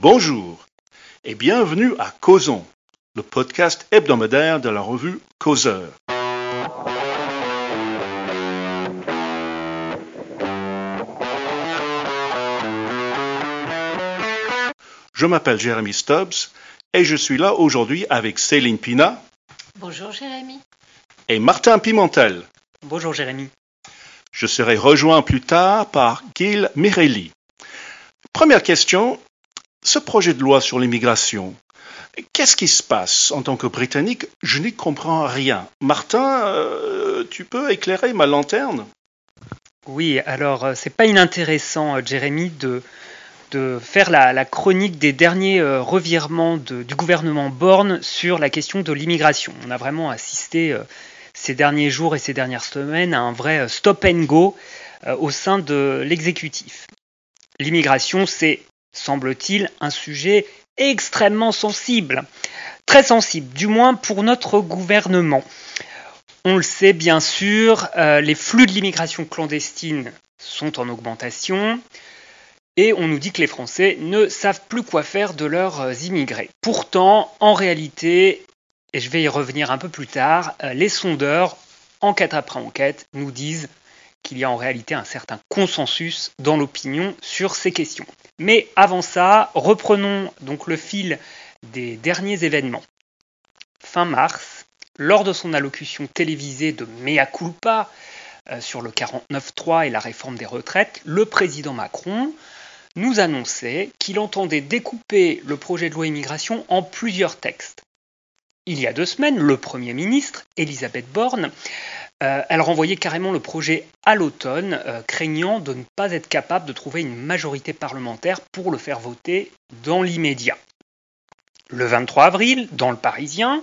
Bonjour et bienvenue à Causons, le podcast hebdomadaire de la revue Causeur. Je m'appelle Jérémy Stubbs et je suis là aujourd'hui avec Céline Pina. Bonjour Jérémy. Et Martin Pimentel. Bonjour Jérémy. Je serai rejoint plus tard par Gil Mirelli. Première question, ce projet de loi sur l'immigration, qu'est-ce qui se passe en tant que Britannique? Je n'y comprends rien. Martin, euh, tu peux éclairer ma lanterne? Oui, alors euh, c'est pas inintéressant, euh, Jérémy, de, faire la, chronique des derniers revirements du gouvernement Borne sur la question de l'immigration. On a vraiment assisté ces derniers jours et ces dernières semaines à un vrai stop and go au sein de l'exécutif. L'immigration, c'est semble-t-il, un sujet extrêmement sensible. Très sensible, du moins pour notre gouvernement. On le sait bien sûr, euh, les flux de l'immigration clandestine sont en augmentation et on nous dit que les Français ne savent plus quoi faire de leurs immigrés. Pourtant, en réalité, et je vais y revenir un peu plus tard, euh, les sondeurs, enquête après enquête, nous disent qu'il y a en réalité un certain consensus dans l'opinion sur ces questions. Mais avant ça, reprenons donc le fil des derniers événements. Fin mars, lors de son allocution télévisée de Mea culpa euh, sur le 49.3 et la réforme des retraites, le président Macron nous annonçait qu'il entendait découper le projet de loi immigration en plusieurs textes. Il y a deux semaines, le Premier ministre, Elisabeth Borne, euh, elle renvoyait carrément le projet à l'automne, euh, craignant de ne pas être capable de trouver une majorité parlementaire pour le faire voter dans l'immédiat. Le 23 avril, dans le Parisien,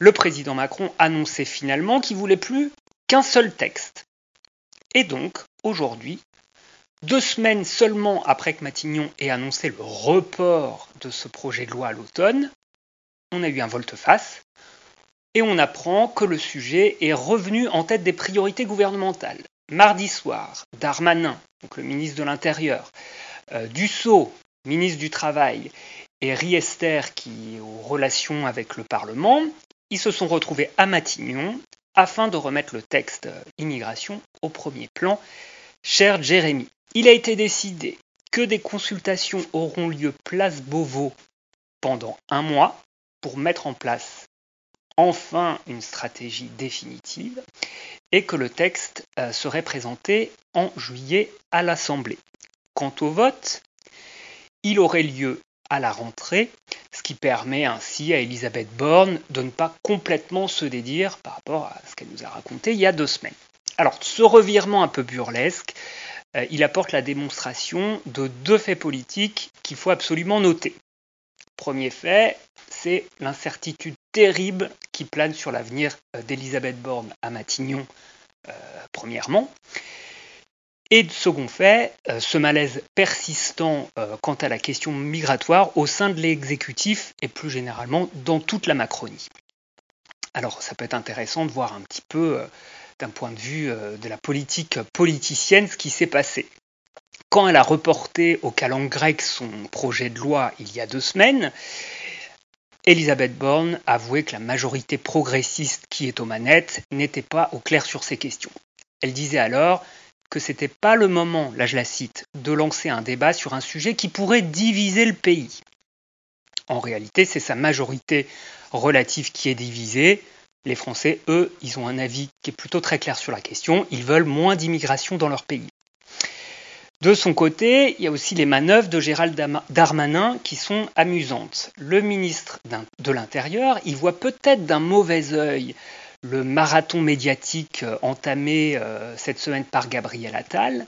le président Macron annonçait finalement qu'il voulait plus qu'un seul texte. Et donc, aujourd'hui, deux semaines seulement après que Matignon ait annoncé le report de ce projet de loi à l'automne, on a eu un volte-face et on apprend que le sujet est revenu en tête des priorités gouvernementales. Mardi soir, Darmanin, le ministre de l'Intérieur, euh, Dussault, ministre du Travail, et Riester, qui est aux relations avec le Parlement, ils se sont retrouvés à Matignon afin de remettre le texte euh, immigration au premier plan. Cher Jérémy, il a été décidé que des consultations auront lieu place Beauvau pendant un mois pour mettre en place enfin une stratégie définitive et que le texte euh, serait présenté en juillet à l'Assemblée. Quant au vote, il aurait lieu à la rentrée, ce qui permet ainsi à Elisabeth Borne de ne pas complètement se dédire par rapport à ce qu'elle nous a raconté il y a deux semaines. Alors, ce revirement un peu burlesque, euh, il apporte la démonstration de deux faits politiques qu'il faut absolument noter. Premier fait, c'est l'incertitude terrible qui plane sur l'avenir euh, d'Elisabeth Borne à Matignon, euh, premièrement. Et second fait, euh, ce malaise persistant quant à la question migratoire au sein de l'exécutif et plus généralement dans toute la Macronie. Alors ça peut être intéressant de voir un petit peu d'un point de vue de la politique politicienne ce qui s'est passé. Quand elle a reporté au calendrier grec son projet de loi il y a deux semaines, Elisabeth Borne avouait que la majorité progressiste qui est aux manettes n'était pas au clair sur ces questions. Elle disait alors que ce n'était pas le moment, là je la cite, de lancer un débat sur un sujet qui pourrait diviser le pays. En réalité, c'est sa majorité relative qui est divisée. Les Français, eux, ils ont un avis qui est plutôt très clair sur la question. Ils veulent moins d'immigration dans leur pays. De son côté, il y a aussi les manœuvres de Gérald Darmanin qui sont amusantes. Le ministre de l'Intérieur, il voit peut-être d'un mauvais œil le marathon médiatique euh, entamé euh, cette semaine par Gabriel Attal,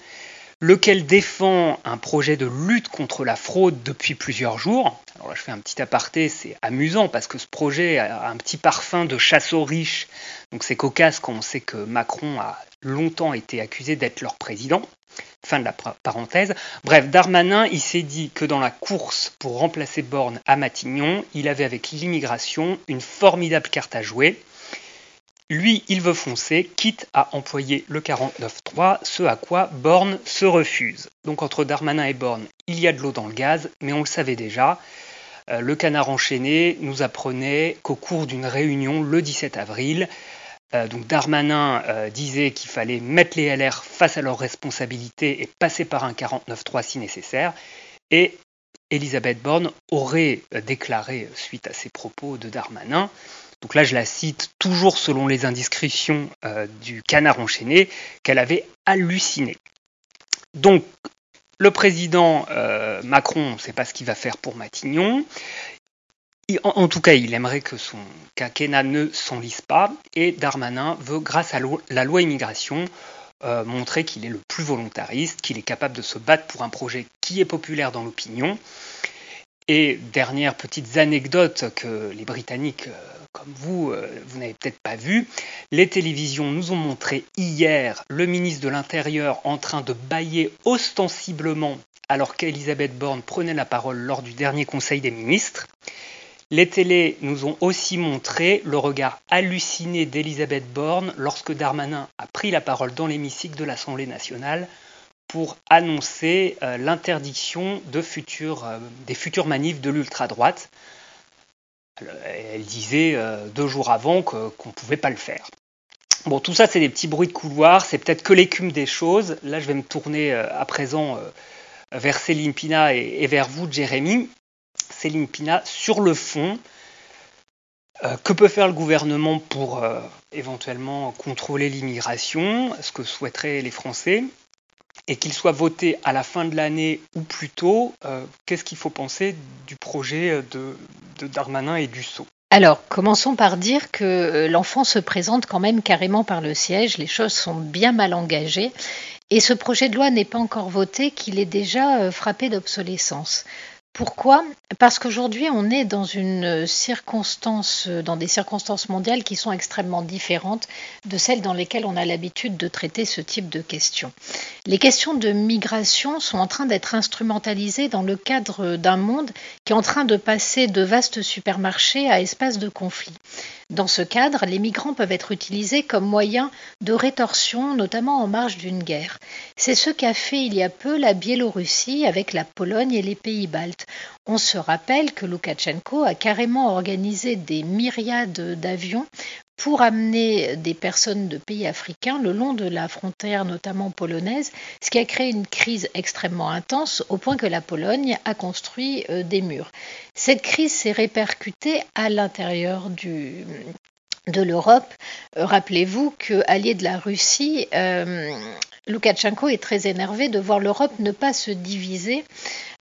lequel défend un projet de lutte contre la fraude depuis plusieurs jours. Alors là, je fais un petit aparté, c'est amusant parce que ce projet a un petit parfum de chasse aux riches, donc c'est cocasse quand on sait que Macron a longtemps été accusé d'être leur président. Fin de la parenthèse. Bref, Darmanin, il s'est dit que dans la course pour remplacer Borne à Matignon, il avait avec l'immigration une formidable carte à jouer. Lui, il veut foncer, quitte à employer le 49.3, ce à quoi Borne se refuse. Donc entre Darmanin et Borne, il y a de l'eau dans le gaz, mais on le savait déjà. Euh, le canard enchaîné nous apprenait qu'au cours d'une réunion le 17 avril, euh, donc Darmanin euh, disait qu'il fallait mettre les LR face à leurs responsabilités et passer par un 49.3 si nécessaire. Et Elisabeth Borne aurait déclaré, suite à ces propos de Darmanin, donc là je la cite toujours selon les indiscrétions du canard enchaîné, qu'elle avait halluciné. Donc le président Macron, on ne sait pas ce qu'il va faire pour Matignon. En, tout cas, il aimerait que son quinquennat ne s'enlise pas et Darmanin veut, grâce à la loi immigration, euh, montrer qu'il est le plus volontariste, qu'il est capable de se battre pour un projet qui est populaire dans l'opinion. Et dernière petite anecdote que les Britanniques, euh, comme vous, euh, vous n'avez peut-être pas vu, les télévisions nous ont montré hier le ministre de l'Intérieur en train de bailler ostensiblement alors qu'Elisabeth Borne prenait la parole lors du dernier Conseil des ministres. Les télés nous ont aussi montré le regard halluciné d'Elisabeth Borne lorsque Darmanin a pris la parole dans l'hémicycle de l'Assemblée nationale pour annoncer euh, l'interdiction euh, des futures manifs de l'ultra-droite. Elle disait euh, deux jours avant qu'on ne pouvait pas le faire. Bon, tout ça, c'est des petits bruits de couloir, c'est peut-être que l'écume des choses. Là, je vais me tourner à présent vers Céline Pina et, vers vous, Jérémy. Céline Pina, sur le fond, euh, que peut faire le gouvernement pour euh, éventuellement contrôler l'immigration, ce que souhaiteraient les Français, et qu'il soit voté à la fin de l'année ou plus tôt, euh, qu'est-ce qu'il faut penser du projet de, Darmanin et du Sceau? Alors, commençons par dire que l'enfant se présente quand même carrément par le siège, les choses sont bien mal engagées, et ce projet de loi n'est pas encore voté qu'il est déjà frappé d'obsolescence. Pourquoi? Parce qu'aujourd'hui, on est dans une circonstance, dans des circonstances mondiales qui sont extrêmement différentes de celles dans lesquelles on a l'habitude de traiter ce type de questions. Les questions de migration sont en train d'être instrumentalisées dans le cadre d'un monde qui est en train de passer de vastes supermarchés à espaces de conflit. Dans ce cadre, les migrants peuvent être utilisés comme moyen de rétorsion, notamment en marge d'une guerre. C'est ce qu'a fait il y a peu la Biélorussie avec la Pologne et les pays baltes. On se rappelle que Loukachenko a carrément organisé des myriades d'avions pour amener des personnes de pays africains le long de la frontière, notamment polonaise, ce qui a créé une crise extrêmement intense au point que la Pologne a construit euh, des murs. Cette crise s'est répercutée à l'intérieur du, de l'Europe. Euh, rappelez-vous que, allié de la Russie, euh, Loukachenko est très énervé de voir l'Europe ne pas se diviser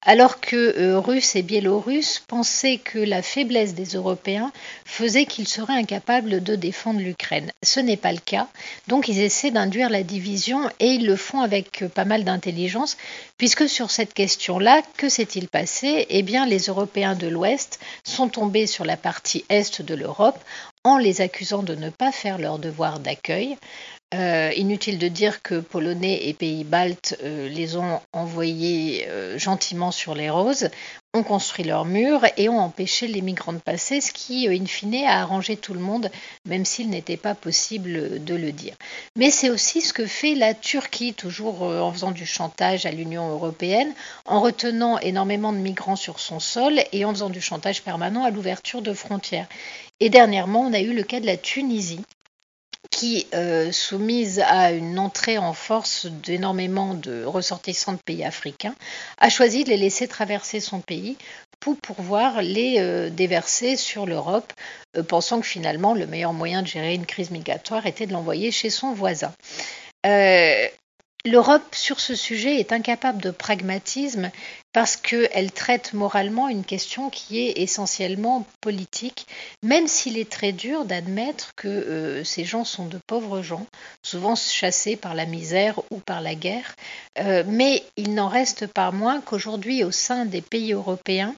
alors que euh, Russes et Biélorusses pensaient que la faiblesse des Européens faisait qu'ils seraient incapables de défendre l'Ukraine. Ce n'est pas le cas, donc ils essaient d'induire la division et ils le font avec pas mal d'intelligence, puisque sur cette question-là, que s'est-il passé? Eh bien, les Européens de l'Ouest sont tombés sur la partie Est de l'Europe en les accusant de ne pas faire leur devoir d'accueil. Euh, inutile de dire que Polonais et pays baltes euh, les ont envoyés euh, gentiment sur les roses, ont construit leurs murs et ont empêché les migrants de passer, ce qui, in fine, a arrangé tout le monde, même s'il n'était pas possible de le dire. Mais c'est aussi ce que fait la Turquie, toujours en faisant du chantage à l'Union européenne, en retenant énormément de migrants sur son sol et en faisant du chantage permanent à l'ouverture de frontières. Et dernièrement, on a eu le cas de la Tunisie, qui, euh, soumise à une entrée en force d'énormément de ressortissants de pays africains, a choisi de les laisser traverser son pays pour pouvoir les euh, déverser sur l'Europe, euh, pensant que finalement le meilleur moyen de gérer une crise migratoire était de l'envoyer chez son voisin. L'Europe, sur ce sujet, est incapable de pragmatisme parce qu'elle traite moralement une question qui est essentiellement politique, même s'il est très dur d'admettre que euh, ces gens sont de pauvres gens, souvent chassés par la misère ou par la guerre. Euh, mais il n'en reste pas moins qu'aujourd'hui, au sein des pays européens,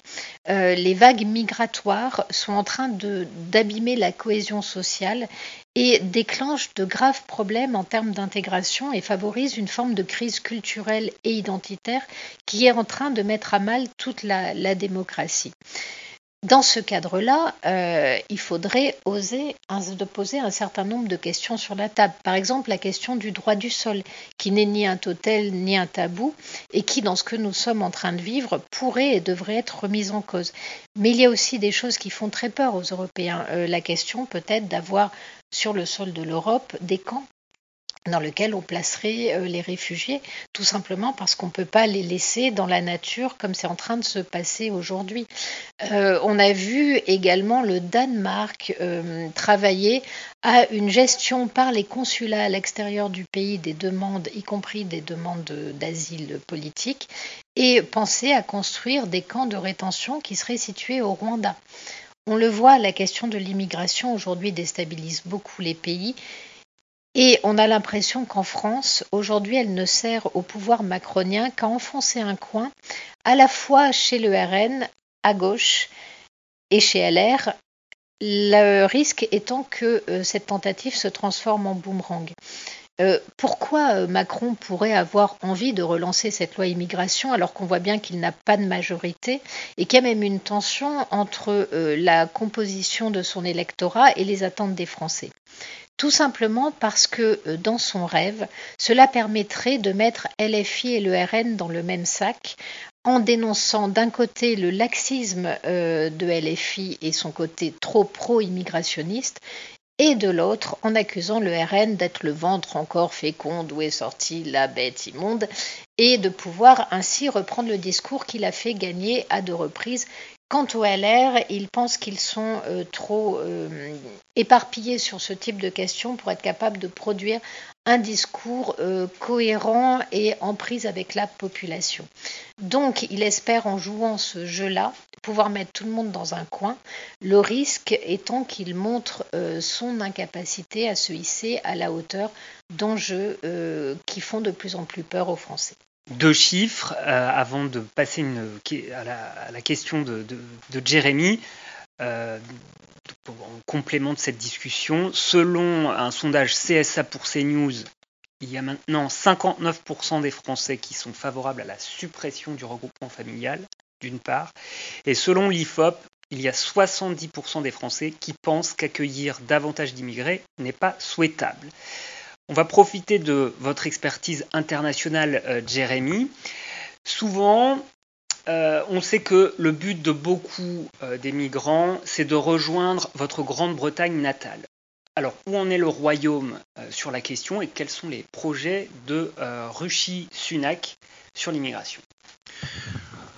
euh, les vagues migratoires sont en train d'abîmer la cohésion sociale et déclenchent de graves problèmes en termes d'intégration et favorisent une forme de crise culturelle et identitaire qui est en train de mettre à mal toute la, démocratie. Dans ce cadre-là, euh, il faudrait oser poser un certain nombre de questions sur la table. Par exemple, la question du droit du sol, qui n'est ni un totel ni un tabou, et qui, dans ce que nous sommes en train de vivre, pourrait et devrait être remise en cause. Mais il y a aussi des choses qui font très peur aux Européens. Euh, la question peut-être d'avoir sur le sol de l'Europe des camps dans lequel on placerait euh, les réfugiés, tout simplement parce qu'on ne peut pas les laisser dans la nature comme c'est en train de se passer aujourd'hui. Euh, on a vu également le Danemark euh, travailler à une gestion par les consulats à l'extérieur du pays des demandes, y compris des demandes d'asile politique, et penser à construire des camps de rétention qui seraient situés au Rwanda. On le voit, la question de l'immigration aujourd'hui déstabilise beaucoup les pays et on a l'impression qu'en France, aujourd'hui, elle ne sert au pouvoir macronien qu'à enfoncer un coin, à la fois chez le RN, à gauche, et chez LR, le risque étant que euh, cette tentative se transforme en boomerang. Euh, pourquoi euh, Macron pourrait avoir envie de relancer cette loi immigration alors qu'on voit bien qu'il n'a pas de majorité et qu'il y a même une tension entre la composition de son électorat et les attentes des Français? Tout simplement parce que euh, dans son rêve, cela permettrait de mettre LFI et le RN dans le même sac en dénonçant d'un côté le laxisme euh, de LFI et son côté trop pro-immigrationniste, et de l'autre en accusant le RN d'être le ventre encore fécond d'où est sortie la bête immonde, et de pouvoir ainsi reprendre le discours qu'il a fait gagner à deux reprises Quant au LR, ils pensent qu'ils sont euh, trop euh, éparpillés sur ce type de questions pour être capables de produire un discours euh, cohérent et en prise avec la population. Donc, il espère en jouant ce jeu-là pouvoir mettre tout le monde dans un coin, le risque étant qu'il montre son incapacité à se hisser à la hauteur d'enjeux qui font de plus en plus peur aux Français deux chiffres euh, avant de passer à, la, question de, Jérémy. Euh, en complément de cette discussion, selon un sondage CSA pour CNews, il y a maintenant 59% des Français qui sont favorables à la suppression du regroupement familial, d'une part, et selon l'IFOP, il y a 70% des Français qui pensent qu'accueillir davantage d'immigrés n'est pas souhaitable. On va profiter de votre expertise internationale, euh, Jérémy. Souvent, euh, on sait que le but de beaucoup euh, des migrants, c'est de rejoindre votre Grande-Bretagne natale. Alors, où en est le royaume sur la question et quels sont les projets de Rushi Sunak sur l'immigration?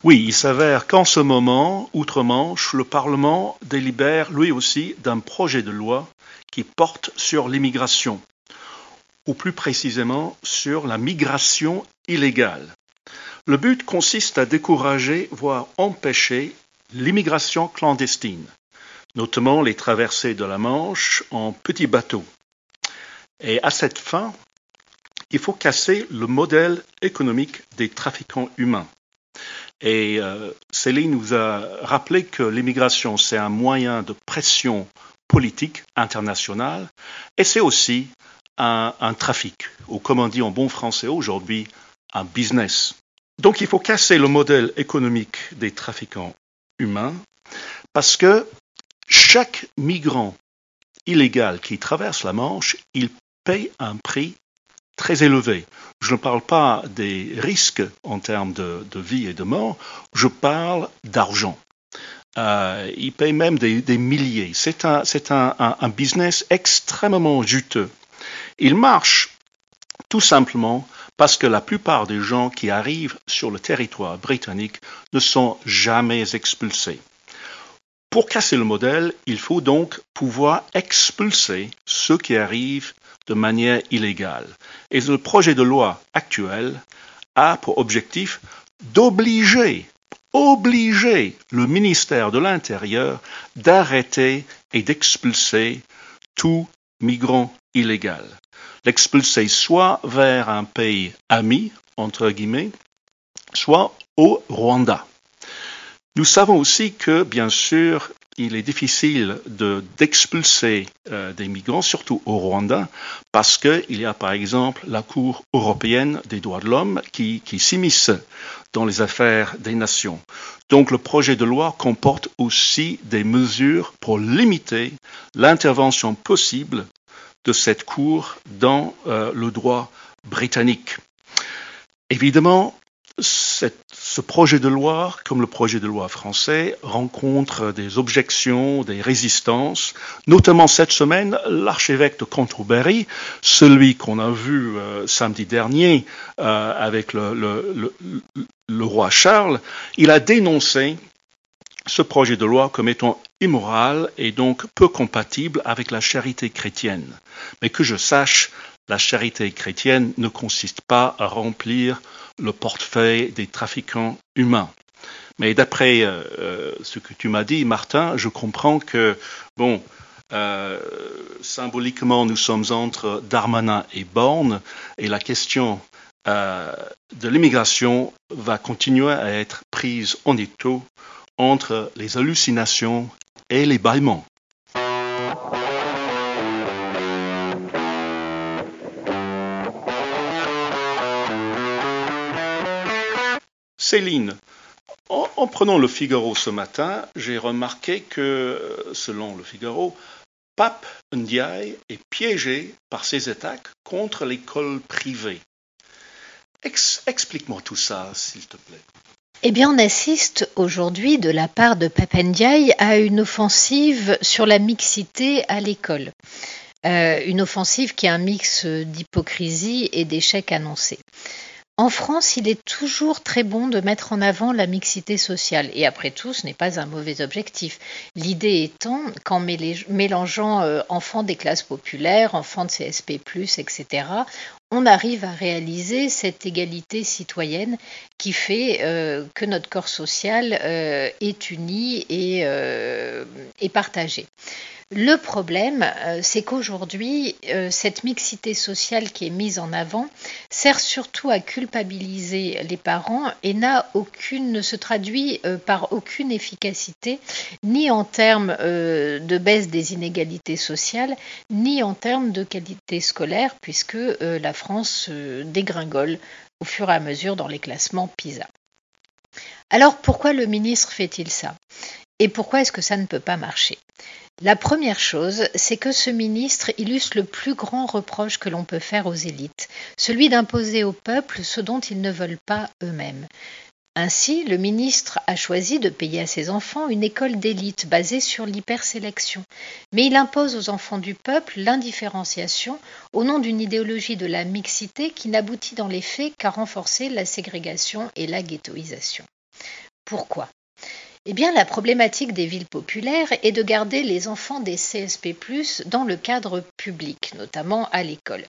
Oui, il s'avère qu'en ce moment, outre-Manche, le Parlement délibère lui aussi d'un projet de loi qui porte sur l'immigration ou plus précisément sur la migration illégale. Le but consiste à décourager, voire empêcher l'immigration clandestine, notamment les traversées de la Manche en petits bateaux. Et à cette fin, il faut casser le modèle économique des trafiquants humains. Et euh, Céline nous a rappelé que l'immigration, c'est un moyen de pression politique internationale et c'est aussi un, trafic, ou comme on dit en bon français aujourd'hui, un business. Donc il faut casser le modèle économique des trafiquants humains parce que chaque migrant illégal qui traverse la Manche, il paye un prix très élevé. Je ne parle pas des risques en termes de, vie et de mort, je parle d'argent. Euh, il paye même des, milliers. C'est un, un, business extrêmement juteux. Il marche tout simplement parce que la plupart des gens qui arrivent sur le territoire britannique ne sont jamais expulsés. Pour casser le modèle, il faut donc pouvoir expulser ceux qui arrivent de manière illégale. Et le projet de loi actuel a pour objectif d'obliger, obliger le ministère de l'Intérieur d'arrêter et d'expulser tout migrant illégal l'expulser soit vers un pays ami, entre guillemets, soit au Rwanda. Nous savons aussi que, bien sûr, il est difficile d'expulser euh, des migrants, surtout au Rwanda, parce qu'il y a par exemple la Cour européenne des droits de l'homme qui, qui s'immisce dans les affaires des nations. Donc le projet de loi comporte aussi des mesures pour limiter l'intervention possible de cette Cour dans euh, le droit britannique. Évidemment, ce projet de loi, comme le projet de loi français, rencontre des objections, des résistances. Notamment cette semaine, l'archevêque de Canterbury, celui qu'on a vu euh, samedi dernier euh, avec le, roi Charles, il a dénoncé ce projet de loi comme étant immoral et donc peu compatible avec la charité chrétienne. Mais que je sache, la charité chrétienne ne consiste pas à remplir le portefeuille des trafiquants humains. Mais d'après euh, euh, ce que tu m'as dit, Martin, je comprends que, bon, euh, symboliquement, nous sommes entre Darmanin et Borne, et la question de l'immigration va continuer à être prise en étau entre les hallucinations et les bâillements. Céline, en, prenant le Figaro ce matin, j'ai remarqué que, selon le Figaro, Pape Ndiaye est piégé par ses attaques contre l'école privée. Explique-moi tout ça, s'il te plaît. Eh bien, on assiste aujourd'hui, de la part de Pape Ndiaye, à une offensive sur la mixité à l'école. Euh, une offensive qui est un mix d'hypocrisie et d'échecs annoncés. En France, il est toujours très bon de mettre en avant la mixité sociale. Et après tout, ce n'est pas un mauvais objectif. L'idée étant qu'en mélangeant euh, enfants des classes populaires, enfants de CSP, etc., on arrive à réaliser cette égalité citoyenne qui fait euh, que notre corps social euh, est uni et, et partagé. Le problème, euh, c'est qu'aujourd'hui, euh, cette mixité sociale qui est mise en avant sert surtout à culpabiliser les parents et n'a aucune, ne se traduit euh, par aucune efficacité, ni en termes de baisse des inégalités sociales, ni en termes de qualité scolaire, puisque la France dégringole au fur et à mesure dans les classements PISA. Alors pourquoi le ministre fait-il ça? Et pourquoi est-ce que ça ne peut pas marcher? La première chose, c'est que ce ministre illustre le plus grand reproche que l'on peut faire aux élites, celui d'imposer au peuple ce dont ils ne veulent pas eux-mêmes. Ainsi, le ministre a choisi de payer à ses enfants une école d'élite basée sur l'hypersélection. Mais il impose aux enfants du peuple l'indifférenciation au nom d'une idéologie de la mixité qui n'aboutit dans les faits qu'à renforcer la ségrégation et la ghettoisation. Pourquoi? Eh bien, la problématique des villes populaires est de garder les enfants des CSP, dans le cadre public, notamment à l'école.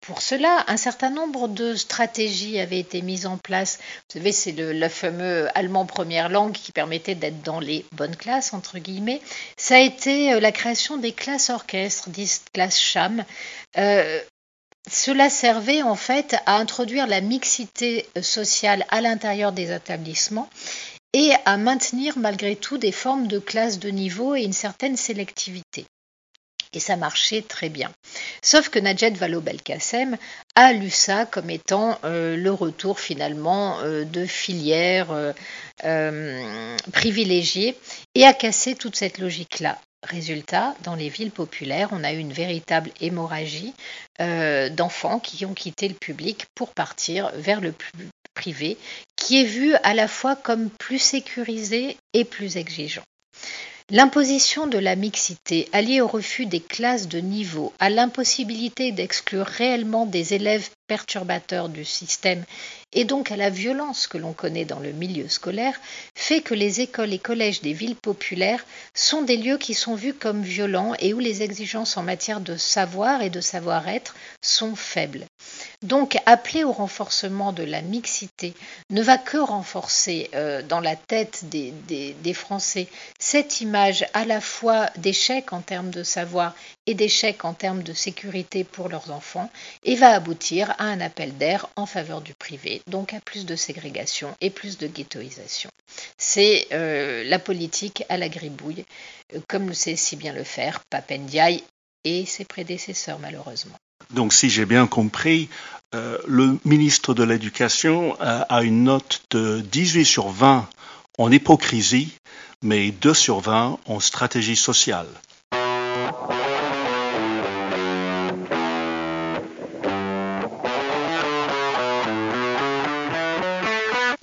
Pour cela, un certain nombre de stratégies avaient été mises en place. Vous savez, c'est le, fameux allemand première langue qui permettait d'être dans les bonnes classes, entre guillemets. Ça a été euh, la création des classes orchestres, dites classes CHAM. Euh, cela servait en fait à introduire la mixité sociale à l'intérieur des établissements et à maintenir malgré tout des formes de classe de niveau et une certaine sélectivité. Et ça marchait très bien. Sauf que Najed Vallaud-Belkacem a lu ça comme étant euh, le retour finalement euh, de filières euh, privilégiées et a cassé toute cette logique-là. Résultat, dans les villes populaires, on a eu une véritable hémorragie d'enfants qui ont quitté le public pour partir vers le privé, qui est vu à la fois comme plus sécurisé et plus exigeant. L'imposition de la mixité, alliée au refus des classes de niveau, à l'impossibilité d'exclure réellement des élèves perturbateurs du système et donc à la violence que l'on connaît dans le milieu scolaire, fait que les écoles et collèges des villes populaires sont des lieux qui sont vus comme violents et où les exigences en matière de savoir et de savoir-être sont faibles. Donc, appeler au renforcement de la mixité ne va que renforcer euh, dans la tête des, Français cette image à la fois d'échec en termes de savoir et d'échec en termes de sécurité pour leurs enfants et va aboutir à un appel d'air en faveur du privé, donc à plus de ségrégation et plus de ghettoisation. C'est euh, la politique à la gribouille, euh, comme le sait si bien le faire Papendiaï et ses prédécesseurs malheureusement. Donc si j'ai bien compris, euh, le ministre de l'Éducation a une note de 18 sur 20 en hypocrisie, mais 2 sur 20 en stratégie sociale.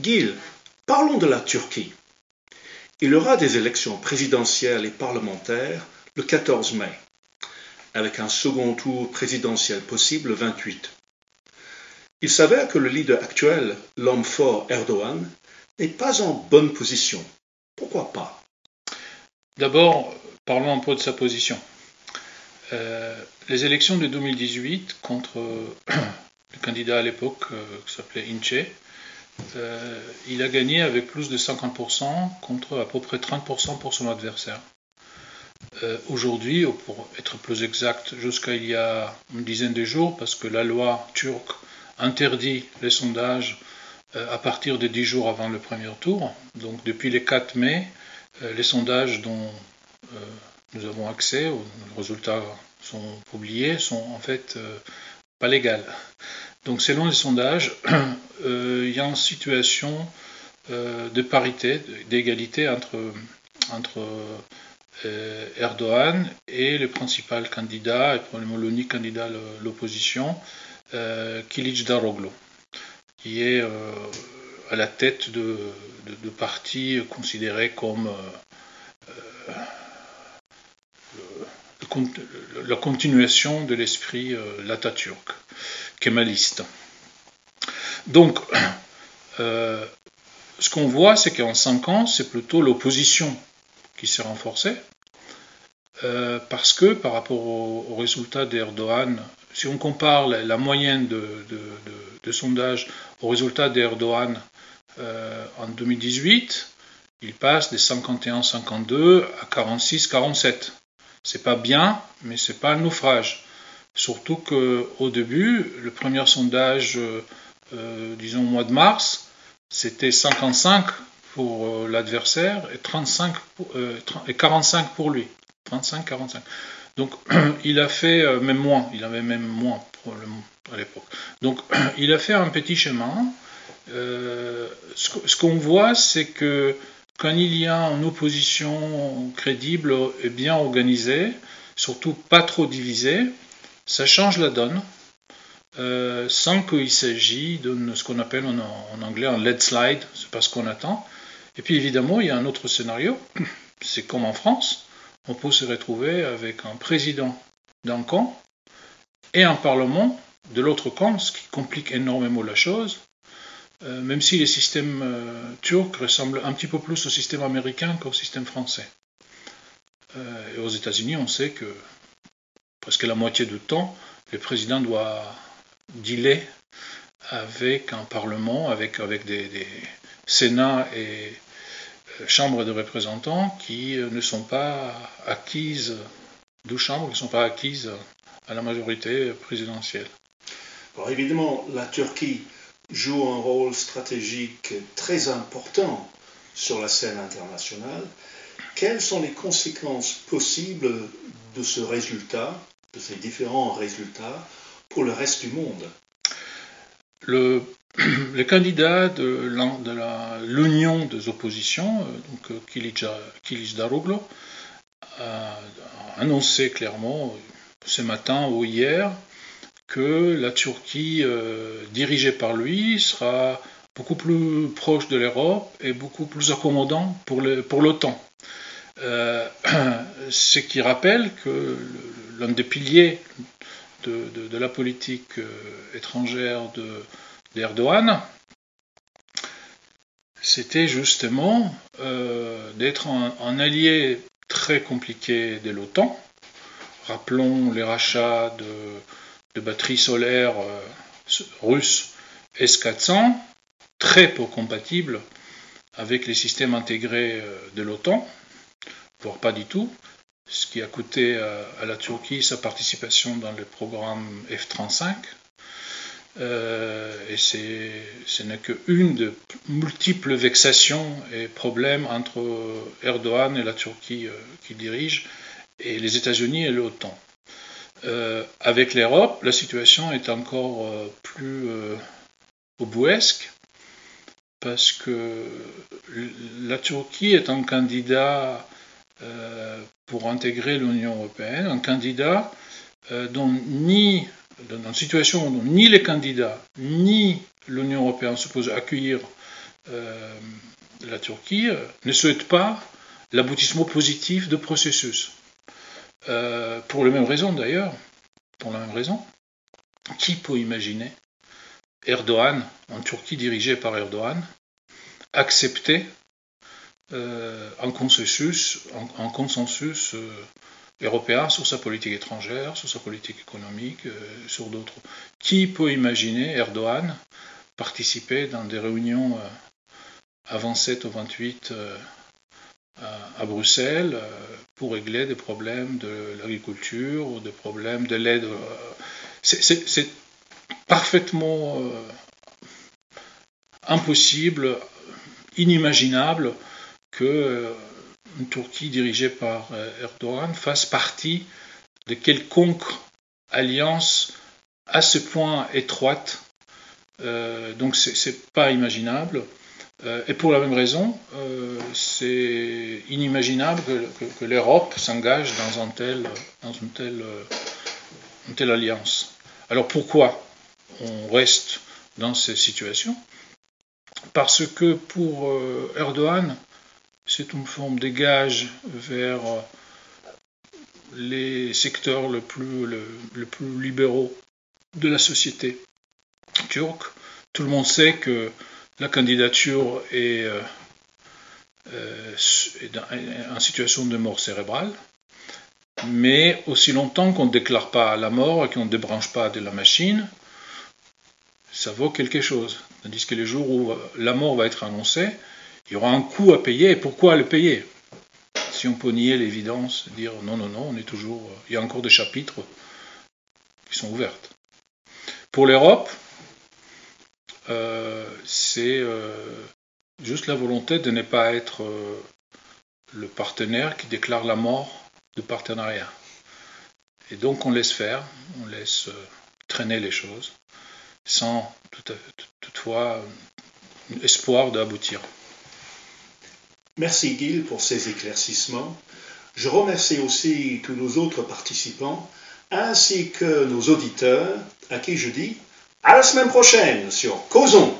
Gilles, parlons de la Turquie. Il y aura des élections présidentielles et parlementaires le 14 mai, avec un second tour présidentiel possible le 28. Il s'avère que le leader actuel, l'homme fort Erdogan, n'est pas en bonne position. Pourquoi pas? D'abord, parlons un peu de sa position. Euh, les élections de 2018 contre le candidat à l'époque euh, qui s'appelait Inche, euh, il a gagné avec plus de 50% contre à peu près 30% pour son adversaire. Aujourd'hui, pour être plus exact, jusqu'à il y a une dizaine de jours, parce que la loi turque interdit les sondages à partir de 10 jours avant le premier tour, donc depuis le 4 mai, les sondages dont nous avons accès, les résultats sont publiés, sont en fait euh, pas légales. Donc selon les sondages, euh, il y a une situation euh, de parité, d'égalité entre, entre Erdogan et le principal candidat, et probablement l'unique candidat de l'opposition, Kilic Daroglu, qui est à la tête de, de partis considérés comme la continuation de l'esprit euh, turc kémaliste. Donc, euh, ce qu'on voit, c'est qu'en cinq ans, c'est plutôt l'opposition qui s'est renforcée, euh, parce que par rapport aux au résultats d'Erdogan, si on compare la, moyenne de, de, sondages au résultat d'Erdogan en 2018, il passe des 51-52 à 46-47. C'est pas bien, mais c'est pas un naufrage. Surtout qu'au début, le premier sondage, euh, euh, disons au mois de mars, c'était 55 pour euh, l'adversaire et, 35 et 45 pour lui. 35-45. Donc il a fait même moins, il avait même moins à l'époque. Donc il a fait un petit chemin. ce qu'on voit, c'est que quand il y a une opposition crédible et bien organisée, surtout pas trop divisée, ça change la donne, euh, sans qu'il s'agisse de ce qu'on appelle en, anglais un lead slide, c'est pas ce qu'on attend. Et puis évidemment, il y a un autre scénario, c'est comme en France, on peut se retrouver avec un président d'un camp et un parlement de l'autre camp, ce qui complique énormément la chose, euh, même si les systèmes euh, turcs ressemblent un petit peu plus au système américain qu'au système français. Euh, et aux États-Unis, on sait que presque la moitié du temps, le président doit dealer avec un parlement, avec, des sénats et chambres de représentants qui ne sont pas acquises, deux chambres qui ne sont pas acquises à la majorité présidentielle. Alors évidemment, la Turquie joue un rôle stratégique très important sur la scène internationale. Quelles sont les conséquences possibles de ce résultat, de ces différents résultats, pour le reste du monde? Le, candidat de l'Union des oppositions, donc Kilic Daroglu, a annoncé clairement ce matin ou hier que la Turquie euh, dirigée par lui sera beaucoup plus proche de l'Europe et beaucoup plus accommodant pour l'OTAN. Euh, ce qui rappelle que l'un des piliers de, la politique euh, étrangère d'Erdogan, c'était justement d'être un, allié très compliqué de l'OTAN. Rappelons les rachats de, de batteries solaires euh, russes S400, très peu compatibles avec les systèmes intégrés euh, de l'OTAN, voire pas du tout, ce qui a coûté à la Turquie sa participation dans le programme F-35. Et ce n'est qu'une de multiples vexations et problèmes entre Erdogan et la Turquie qui dirige, et les États-Unis et l'OTAN. avec l'Europe, la situation est encore plus obouesque parce que la Turquie est un candidat euh, pour intégrer l'Union européenne, un candidat euh, dont ni dans une situation dont ni les candidats ni l'Union européenne se posent à accueillir euh, la Turquie ne souhaitent pas l'aboutissement positif de processus. pour les mêmes raisons d'ailleurs, pour la même raison, qui peut imaginer Erdogan, en Turquie dirigée par Erdogan, accepter euh, un consensus, consensus euh, européen sur sa politique étrangère, sur sa politique économique, euh, sur d'autres. Qui peut imaginer Erdogan participer dans des réunions à 27 ou 28 à, Bruxelles pour régler des problèmes de l'agriculture ou des problèmes de l'aide C'est parfaitement euh, impossible, inimaginable que euh, une Turquie dirigée par euh, Erdogan fasse partie de quelconque alliance à ce point étroite. donc c'est pas imaginable. et pour la même raison, c'est inimaginable que, l'Europe s'engage dans, un tel, une, telle, alliance. Alors pourquoi on reste dans ces situations, parce que pour euh, Erdogan, c'est une forme de gage vers euh, les secteurs le plus, libéraux de la société turque. Tout le monde sait que la candidature est, euh, en situation de mort cérébrale, mais aussi longtemps qu'on ne déclare pas la mort et qu'on ne débranche pas de la machine, ça vaut quelque chose. Tandis que les jours où la mort va être annoncée, il y aura un coût à payer. Et pourquoi le payer? Si on peut nier l'évidence, dire non, non, non, on est toujours. Il y a encore des chapitres qui sont ouverts. Pour l'Europe, euh, c'est euh, juste la volonté de ne pas être euh, le partenaire qui déclare la mort de partenariat. Et donc on laisse faire, on laisse traîner les choses sans toutefois espoir d'aboutir. Merci Gil pour ces éclaircissements. Je remercie aussi tous nos autres participants, ainsi que nos auditeurs, à qui je dis à la semaine prochaine sur Causons.